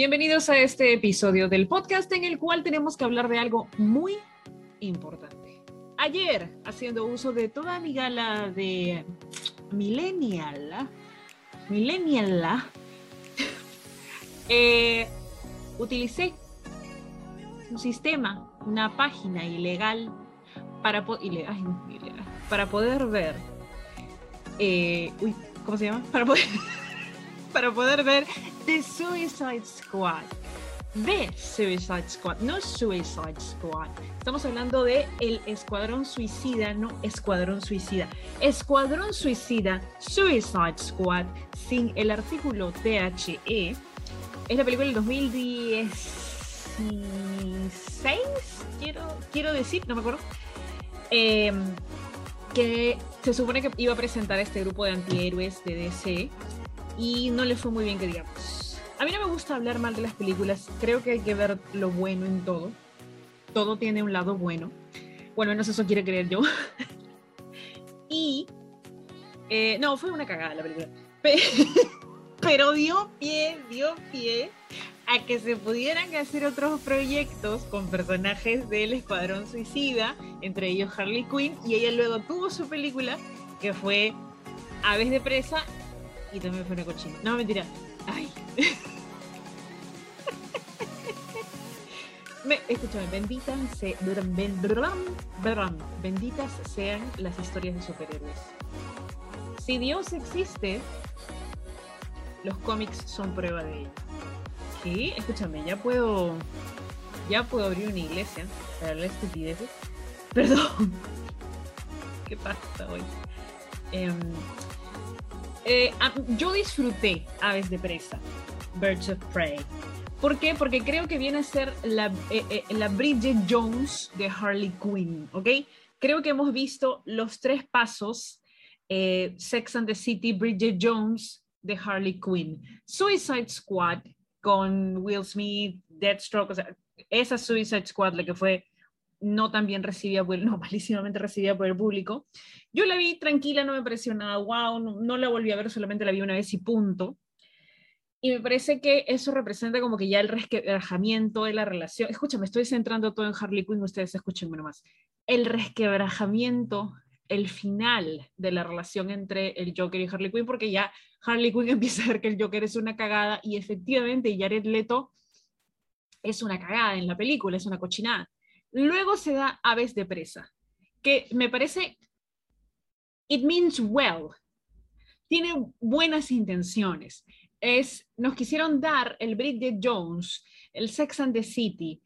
Bienvenidos a este episodio del podcast en el cual tenemos que hablar de algo muy importante. Ayer, haciendo uso de toda mi gala de millennial, millennial, eh, utilicé un sistema, una página ilegal para, para poder ver, eh, uy, ¿cómo se llama? Para poder, para poder ver The Suicide Squad. The Suicide Squad, no Suicide Squad. Estamos hablando de el Escuadrón Suicida, no Escuadrón Suicida. Escuadrón Suicida, Suicide Squad, sin el artículo THE. Es la película del 2016, quiero, quiero decir, no me acuerdo. Em, que se supone que iba a presentar este grupo de antihéroes de DC y no le fue muy bien que digamos. A mí no me gusta hablar mal de las películas, creo que hay que ver lo bueno en todo. Todo tiene un lado bueno. Bueno, menos eso quiere creer yo. y eh, no, fue una cagada la película. Pero dio pie, dio pie a que se pudieran hacer otros proyectos con personajes del Escuadrón Suicida, entre ellos Harley Quinn, y ella luego tuvo su película que fue Aves de Presa y también fue una cochina. No, mentira. Me, escúchame, benditas, se, benditas sean las historias de superhéroes. Si Dios existe, los cómics son prueba de ello. Sí, escúchame, ya puedo, ya puedo abrir una iglesia para hablar estupideces. Perdón. ¿Qué pasa hoy? Em, eh, yo disfruté Aves de Presa, Birds of Prey. ¿Por qué? Porque creo que viene a ser la, eh, eh, la Bridget Jones de Harley Quinn, ¿ok? Creo que hemos visto los tres pasos, Sex and the City, Bridget Jones de Harley Quinn, Suicide Squad con Will Smith, Deathstroke, o sea, esa Suicide Squad, la que fue no tan bien recibida, por, no, malísimamente recibida por el público. Yo la vi tranquila, no me pareció nada wow, no, la volví a ver, solamente la vi una vez y punto. Y me parece que eso representa como que ya el resquebrajamiento de la relación. Escúchame, estoy centrando todo en Harley Quinn, ustedes escúchenme nomás. El resquebrajamiento, el final de la relación entre el Joker y Harley Quinn, porque ya Harley Quinn empieza a ver que el Joker es una cagada y efectivamente Jared Leto es una cagada en la película, es una cochinada. Luego se da Aves de Presa, que me parece, it means well, tiene buenas intenciones. Es, nos quisieron dar el Bridget Jones, el Sex and the City,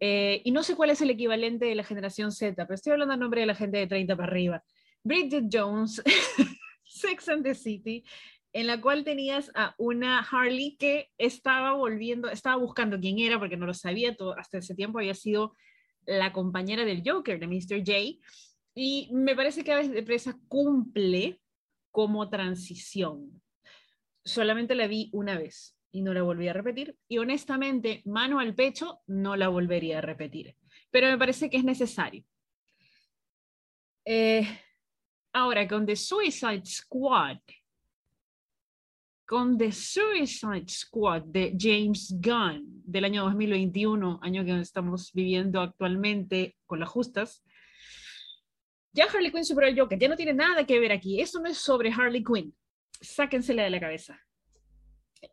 eh, y no sé cuál es el equivalente de la generación Z, pero estoy hablando en nombre de la gente de 30 para arriba. Bridget Jones, Sex and the City, en la cual tenías a una Harley que estaba volviendo, estaba buscando quién era porque no lo sabía, todo, hasta ese tiempo había sido la compañera del Joker, de Mr. J. Y me parece que Aves de Presa cumple como transición. Solamente la vi una vez y no la volví a repetir. Y honestamente, mano al pecho, no la volvería a repetir. Pero me parece que es necesario. Eh, ahora, con The Suicide Squad, con The Suicide Squad de James Gunn del año 2021, año que estamos viviendo actualmente con las justas. Ya Harley Quinn superó el Joker, ya no tiene nada que ver aquí. Eso no es sobre Harley Quinn. Sáquensela de la cabeza.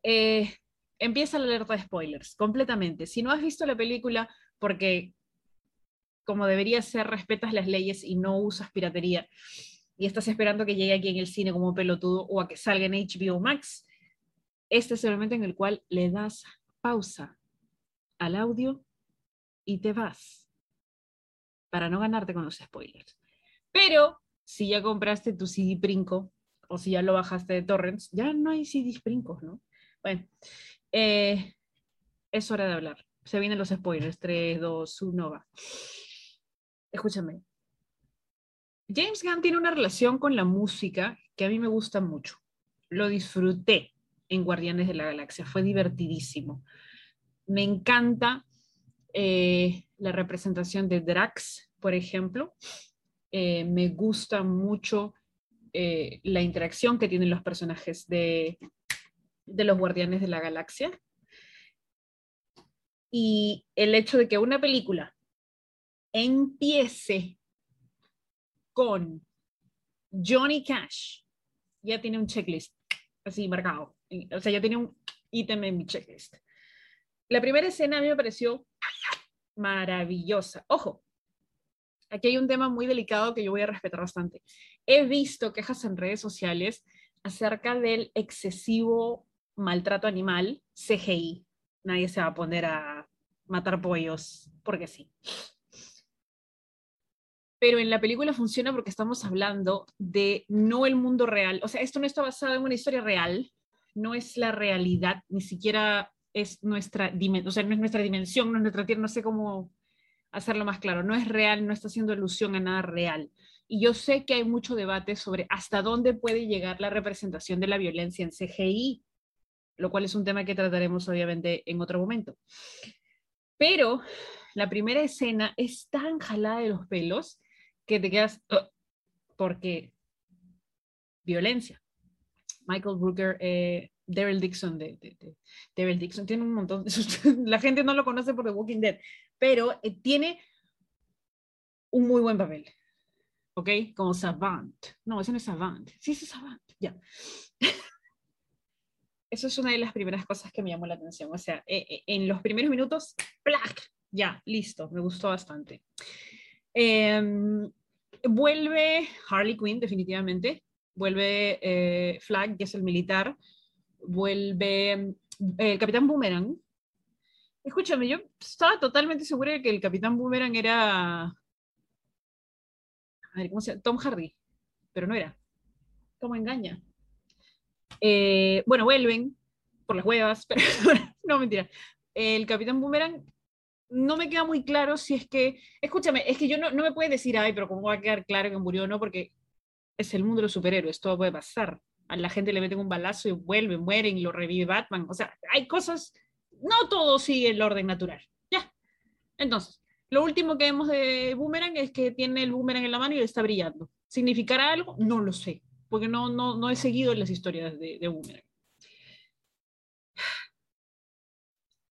Eh, empieza la alerta de spoilers, completamente. Si no has visto la película, porque como debería ser, respetas las leyes y no usas piratería, y estás esperando que llegue aquí en el cine como pelotudo o a que salga en HBO Max, este es el momento en el cual le das pausa al audio y te vas para no ganarte con los spoilers. Pero si ya compraste tu CD Princo o si ya lo bajaste de torrents, ya no hay CD Princos, ¿no? Bueno, eh, es hora de hablar. Se vienen los spoilers. 3, 2, 1, va. Escúchame, James Gunn tiene una relación con la música que a mí me gusta mucho. Lo disfruté en Guardianes de la Galaxia, fue divertidísimo. Me encanta eh, la representación de Drax, por ejemplo. Eh, me gusta mucho eh, la interacción que tienen los personajes de, de los Guardianes de la Galaxia. Y el hecho de que una película empiece con Johnny Cash, ya tiene un checklist así marcado. O sea, ya tiene un ítem en mi checklist. La primera escena a mí me pareció maravillosa. Ojo, aquí hay un tema muy delicado que yo voy a respetar bastante. He visto quejas en redes sociales acerca del excesivo maltrato animal CGI. Nadie se va a poner a matar pollos porque sí. Pero en la película funciona porque estamos hablando de no el mundo real. O sea, esto no está basado en una historia real, no es la realidad, ni siquiera es nuestra dimensión, o sea, no es nuestra dimensión, no es nuestra tierra, no sé cómo hacerlo más claro, no es real, no está haciendo alusión a nada real. Y yo sé que hay mucho debate sobre hasta dónde puede llegar la representación de la violencia en CGI, lo cual es un tema que trataremos obviamente en otro momento. Pero la primera escena es tan jalada de los pelos que te quedas, porque violencia. Michael Brooker, eh, Daryl Dixon, de, Daryl Dixon tiene un montón, de, la gente no lo conoce por The Walking Dead, pero eh, tiene un muy buen papel. ¿ok? Como Savant. No, ese no es Savant. Sí, es Savant, ya. Eso es una de las primeras cosas que me llamó la atención. O sea, eh, eh, en los primeros minutos, ¡plac! Ya, listo, me gustó bastante. Em, vuelve Harley Quinn, definitivamente. Vuelve eh, Flag, que es el militar. Vuelve el Capitán Boomerang. Escúchame, yo estaba totalmente segura de que el Capitán Boomerang era ¿cómo se llama? Tom Hardy, pero no era. ¿Cómo engaña? Eh, bueno, vuelven por las huevas, pero no, mentira. El Capitán Boomerang no me queda muy claro si es que, escúchame, es que yo no, no me puede decir, ay, pero cómo va a quedar claro que murió o no, porque es el mundo de los superhéroes, todo puede pasar. A la gente le meten un balazo y vuelven, mueren y lo revive Batman. O sea, hay cosas, no todo sigue el orden natural. Ya. Entonces, lo último que vemos de Boomerang es que tiene el Boomerang en la mano y está brillando. ¿Significará algo? No lo sé, porque no, no, no he seguido las historias de, de Boomerang.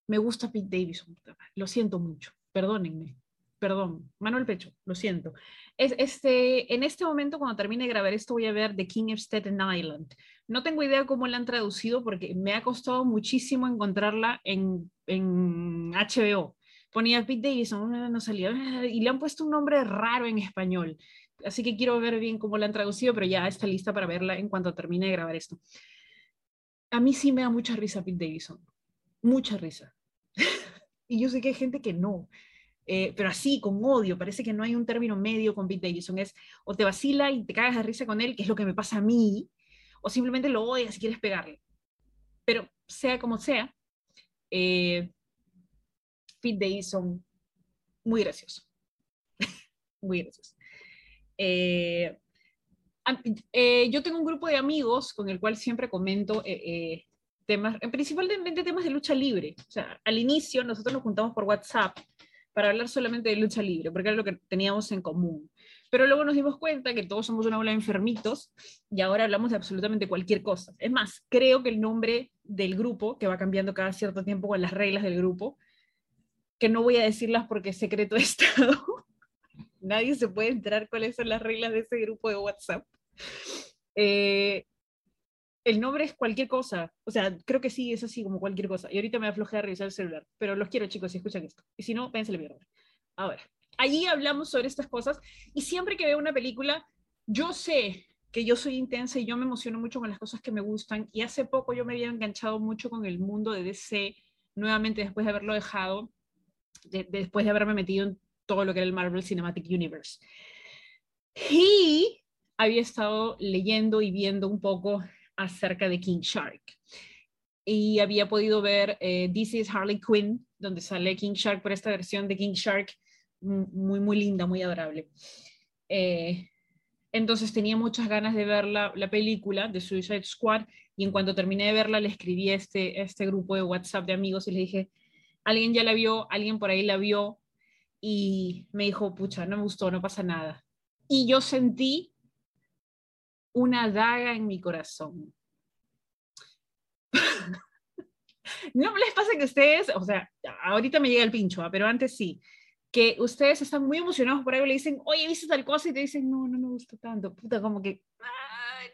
Me gusta Pete Davidson, lo siento mucho, perdónenme, perdón, mano al pecho, lo siento. Es, este, en este momento, cuando termine de grabar esto, voy a ver The King of Staten Island. No tengo idea cómo la han traducido porque me ha costado muchísimo encontrarla en, en HBO ponía Pete Davidson, no salía, y le han puesto un nombre raro en español. Así que quiero ver bien cómo la han traducido, pero ya está lista para verla en cuanto termine de grabar esto. A mí sí me da mucha risa Pete Davidson, mucha risa. y yo sé que hay gente que no, eh, pero así, con odio, parece que no hay un término medio con Pete Davidson, es o te vacila y te cagas de risa con él, que es lo que me pasa a mí, o simplemente lo odias si quieres pegarle. Pero sea como sea, eh, Pete Davidson, muy gracioso. muy gracioso. Eh, eh, yo tengo un grupo de amigos con el cual siempre comento eh, temas, principalmente temas de lucha libre. O sea, al inicio nosotros nos juntamos por WhatsApp para hablar solamente de lucha libre, porque era lo que teníamos en común. Pero luego nos dimos cuenta que todos somos una bola de enfermitos y ahora hablamos de absolutamente cualquier cosa. Es más, creo que el nombre del grupo, que va cambiando cada cierto tiempo con las reglas del grupo, que no voy a decirlas porque es secreto de Estado. Nadie se puede enterar cuáles son las reglas de ese grupo de WhatsApp. Eh, el nombre es cualquier cosa. O sea, creo que sí, es así como cualquier cosa. Y ahorita me aflojé a revisar el celular. Pero los quiero, chicos, si escuchan esto. Y si no, la mierda. Ahora, allí hablamos sobre estas cosas. Y siempre que veo una película, yo sé que yo soy intensa y yo me emociono mucho con las cosas que me gustan. Y hace poco yo me había enganchado mucho con el mundo de DC, nuevamente después de haberlo dejado después de haberme metido en todo lo que era el Marvel Cinematic Universe. Y había estado leyendo y viendo un poco acerca de King Shark. Y había podido ver eh, This is Harley Quinn, donde sale King Shark por esta versión de King Shark, muy, muy linda, muy adorable. Eh, entonces tenía muchas ganas de ver la, la, película de Suicide Squad y en cuanto terminé de verla le escribí a este, este grupo de WhatsApp de amigos y le dije, alguien ya la vio, alguien por ahí la vio y me dijo, pucha, no me gustó, no pasa nada. Y yo sentí una daga en mi corazón. ¿No les pasa que ustedes, o sea, ahorita me llega el pincho, ¿ah? pero antes sí, que ustedes están muy emocionados por algo y le dicen, oye, ¿viste tal cosa? Y te dicen, no, no me gusta tanto. Puta, como que, ay,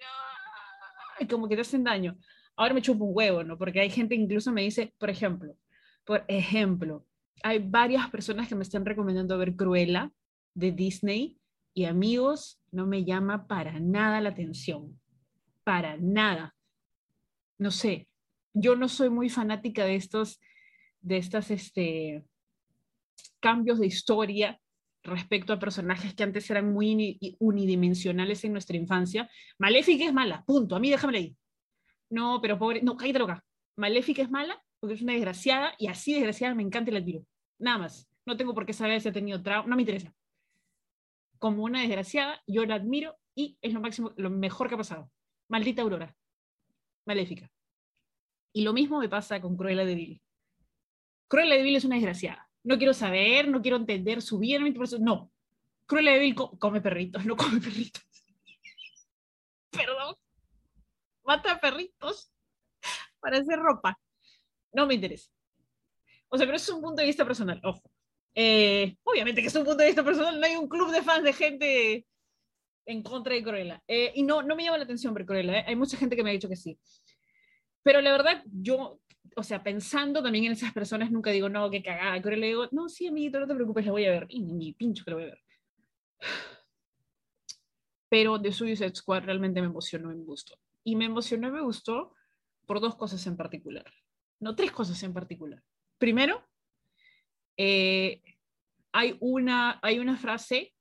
no. Como que te hacen daño. Ahora me chupo un huevo, ¿no? Porque hay gente incluso me dice, por ejemplo, por ejemplo, hay varias personas que me están recomendando ver Cruella de Disney y amigos, no me llama para nada la atención. Para nada. No sé, yo no soy muy fanática de estos, de estas, este, cambios de historia respecto a personajes que antes eran muy unidimensionales en nuestra infancia. Maléfica es mala, punto. A mí déjame ahí. No, pero pobre, no, cállate loca. Maléfica es mala porque es una desgraciada y así desgraciada me encanta y la admiro. Nada más. No tengo por qué saber si ha tenido trauma, no me interesa. Como una desgraciada, yo la admiro y es lo máximo, lo mejor que ha pasado. Maldita Aurora. Maléfica. Y lo mismo me pasa con Cruella de Vil. Cruella de Vil es una desgraciada. No quiero saber, no quiero entender su vida, no. Cruella de Vil come perritos, no come perritos. Perdón. Mata perritos para hacer ropa. No me interesa. O sea, pero es un punto de vista personal, ojo. Eh, obviamente que es un punto de vista personal, no hay un club de fans de gente en contra de Cruella. Eh, y no, no me llama la atención ver Cruella, eh. hay mucha gente que me ha dicho que sí. Pero la verdad, yo, o sea, pensando también en esas personas, nunca digo, no, qué cagada, Cruella, digo, no, sí, amiguito, no te preocupes, la voy a ver. Y ni pincho que la voy a ver. Pero The Suicide Squad realmente me emocionó y me gustó. Y me emocionó y me gustó por dos cosas en particular. No, tres cosas en particular. Primero, eh, hay, una, hay una frase,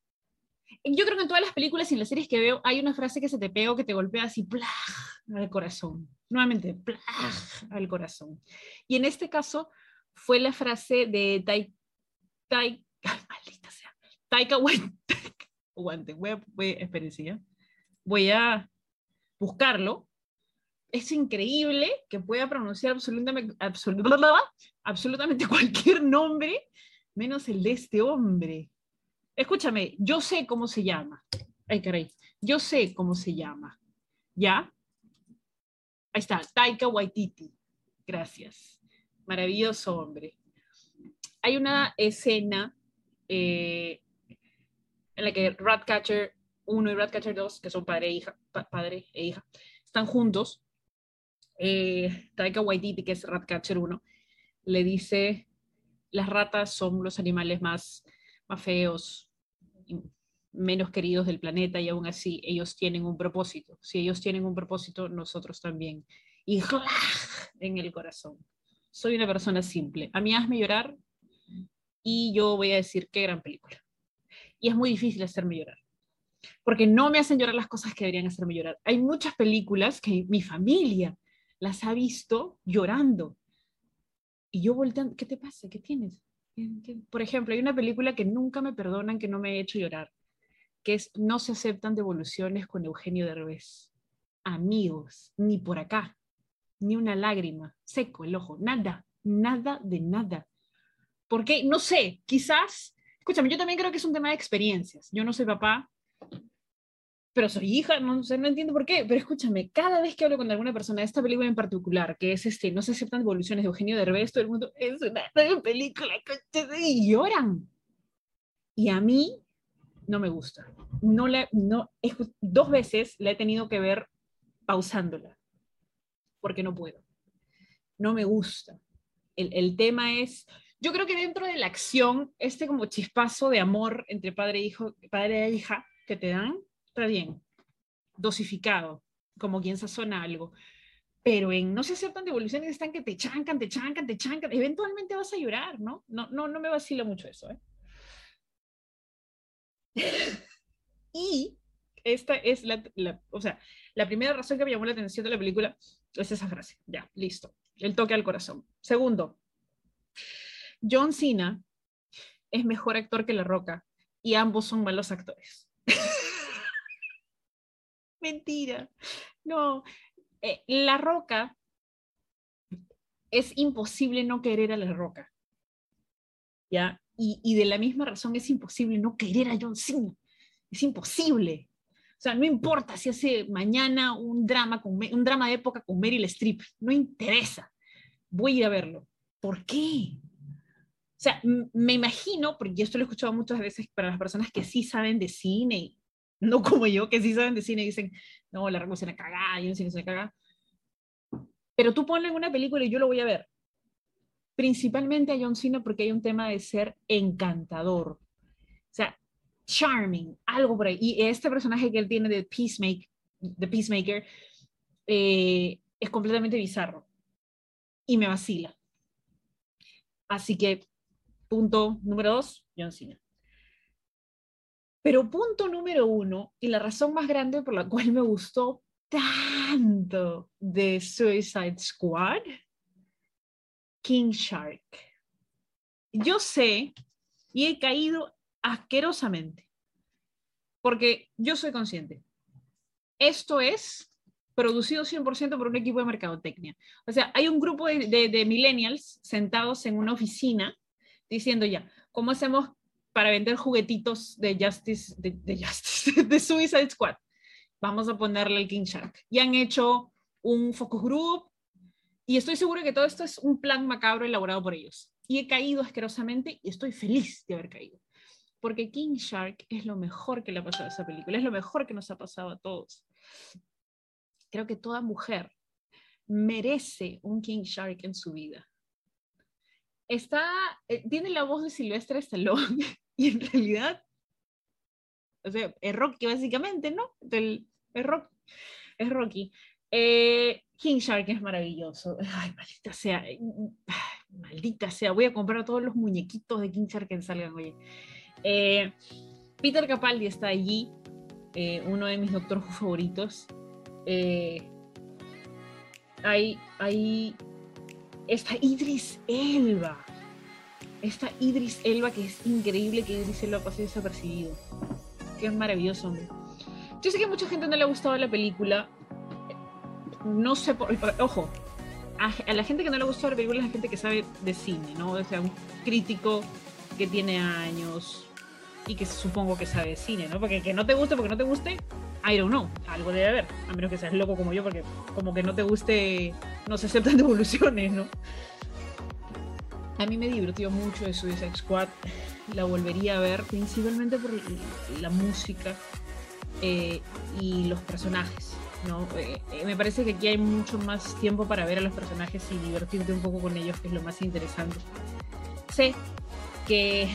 yo creo que en todas las películas y en las series que veo hay una frase que se te pega o que te golpea así, al corazón. Nuevamente, al corazón. Y en este caso fue la frase de Tai, tai, maldita sea, Taika Waititi, voy a, voy a buscarlo, es increíble que pueda pronunciar absolutamente, absolutamente cualquier nombre menos el de este hombre. Escúchame, yo sé cómo se llama. Ay, caray. Yo sé cómo se llama. ¿Ya? Ahí está, Taika Waititi. Gracias. Maravilloso hombre. Hay una escena eh, en la que Ratcatcher 1 y Ratcatcher 2, que son padre e hija, padre e hija, están juntos eh, Taika Waititi, que es Ratcatcher 1, le dice, las ratas son los animales más, más feos, menos queridos del planeta y aún así ellos tienen un propósito. Si ellos tienen un propósito, nosotros también. Y en el corazón. Soy una persona simple. A mí hazme llorar y yo voy a decir qué gran película. Y es muy difícil hacerme llorar. Porque no me hacen llorar las cosas que deberían hacerme llorar. Hay muchas películas que mi familia las ha visto llorando. Y yo volteando, ¿qué te pasa? ¿Qué tienes? Por ejemplo, hay una película que nunca me perdonan que no me he hecho llorar, que es No se aceptan devoluciones con Eugenio Derbez. Amigos, ni por acá, ni una lágrima, seco el ojo, nada, nada de nada. Porque, no sé, quizás, escúchame, yo también creo que es un tema de experiencias. Yo no soy papá, pero soy hija, no, sé, no entiendo por qué, pero escúchame, cada vez que hablo con alguna persona de esta película en particular, que es este, no se aceptan devoluciones de Eugenio Derbez, todo el mundo, es una película, y lloran. Y a mí no me gusta. No la, no, dos veces la he tenido que ver pausándola, porque no puedo. No me gusta. El, el tema es, yo creo que dentro de la acción, este como chispazo de amor entre padre e hijo, padre e hija que te dan, está bien, dosificado, como quien sazona algo. Pero en no se aceptan devoluciones, están que te chancan, te chancan, te chancan, eventualmente vas a llorar, ¿no? No, no, no me vacila mucho eso, ¿eh? y esta es la, la, o sea, la primera razón que me llamó la atención de la película es esa frase. Ya, listo. El toque al corazón. Segundo, John Cena es mejor actor que La Roca y ambos son malos actores. Mentira. No. Eh, la roca, es imposible no querer a la roca. ¿Ya? Y, de la misma razón es imposible no querer a John Cena. Es imposible. O sea, no importa si hace mañana un drama, con, un drama de época con Meryl Streep, no interesa. voy a ir a verlo. ¿Por qué? O sea, me imagino, porque esto lo he escuchado muchas veces para las personas que sí saben de cine, no como yo, que sí saben de cine y dicen, no, la es una cagada, yo no cine se caga. Pero tú ponle en una película y yo lo voy a ver. Principalmente a John Cena porque hay un tema de ser encantador. O sea, charming, algo por ahí. Y este personaje que él tiene de Peacemaker, de Peacemaker eh, es completamente bizarro. Y me vacila. Así que Punto número dos, John Cena. Pero punto número uno, y la razón más grande por la cual me gustó tanto de Suicide Squad, King Shark. Yo sé y he caído asquerosamente, porque yo soy consciente. Esto es producido 100% por un equipo de mercadotecnia. O sea, hay un grupo de, de millennials sentados en una oficina diciendo ya, ¿cómo hacemos para vender juguetitos de Justice, de, Justice, de Suicide Squad? Vamos a ponerle el King Shark. Y han hecho un focus group y estoy seguro que todo esto es un plan macabro elaborado por ellos. Y he caído asquerosamente y estoy feliz de haber caído. Porque King Shark es lo mejor que le ha pasado a esa película, es lo mejor que nos ha pasado a todos. Creo que toda mujer merece un King Shark en su vida está, eh, tiene la voz de Silvestre Stallone y en realidad, o sea, es Rocky básicamente, ¿no? Es, rock, es Rocky. Eh, King Shark es maravilloso. Ay, maldita sea. maldita sea. Voy a comprar todos los muñequitos de King Shark que salgan, oye. Eh, Peter Capaldi está allí, uno de mis doctores favoritos. hay, hay Está Idris Elba. Está Idris Elba, que es increíble que Idris Elba pase desapercibido. Qué maravilloso, hombre. Yo sé que a mucha gente no le ha gustado la película. No sé por. Ojo, a, la gente que no le ha gustado la película es la gente que sabe de cine, ¿no? O sea, un crítico que tiene años y que supongo que sabe de cine, ¿no? Porque que no te guste, porque no te guste, I don't know, algo debe haber, a menos que seas loco como yo, porque como que no te guste, no se aceptan devoluciones, ¿no? A mí me divirtió mucho de Suicide Squad, la volvería a ver principalmente por la música eh, y los personajes, ¿no? Eh, eh, me parece que aquí hay mucho más tiempo para ver a los personajes y divertirte un poco con ellos, que es lo más interesante. Sé que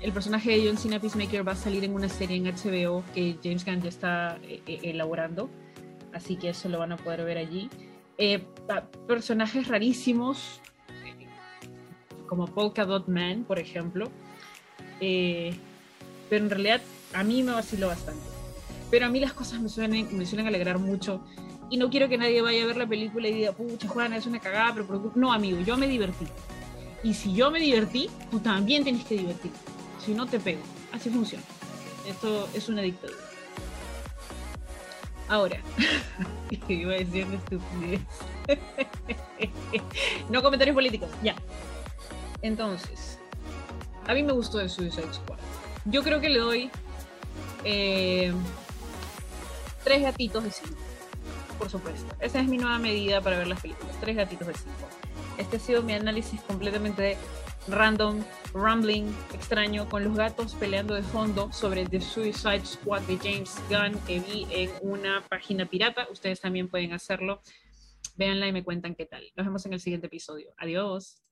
el personaje de John Cena Peacemaker va a salir en una serie en HBO que James Gunn ya está elaborando, así que eso lo van a poder ver allí. Personajes rarísimos, como Polka Dot Man, por ejemplo, pero en realidad a mí me vaciló bastante. Pero a mí las cosas me suelen, me suelen alegrar mucho y no quiero que nadie vaya a ver la película y diga, pucha, Juana, es una cagada, pero no, amigo, yo me divertí. Y si yo me divertí, tú también tienes que divertirte si no te pego. Así funciona. Esto es una dictadura. Ahora, iba a decir estupidez. no comentarios políticos, ya. Entonces, a mí me gustó el Suicide Squad. Yo creo que le doy eh, tres gatitos de cinco, por supuesto. Esa es mi nueva medida para ver las películas, tres gatitos de cinco. Este ha sido mi análisis completamente random, rambling, extraño, con los gatos peleando de fondo sobre The Suicide Squad de James Gunn que vi en una página pirata. Ustedes también pueden hacerlo. Véanla y me cuentan qué tal. Nos vemos en el siguiente episodio. Adiós.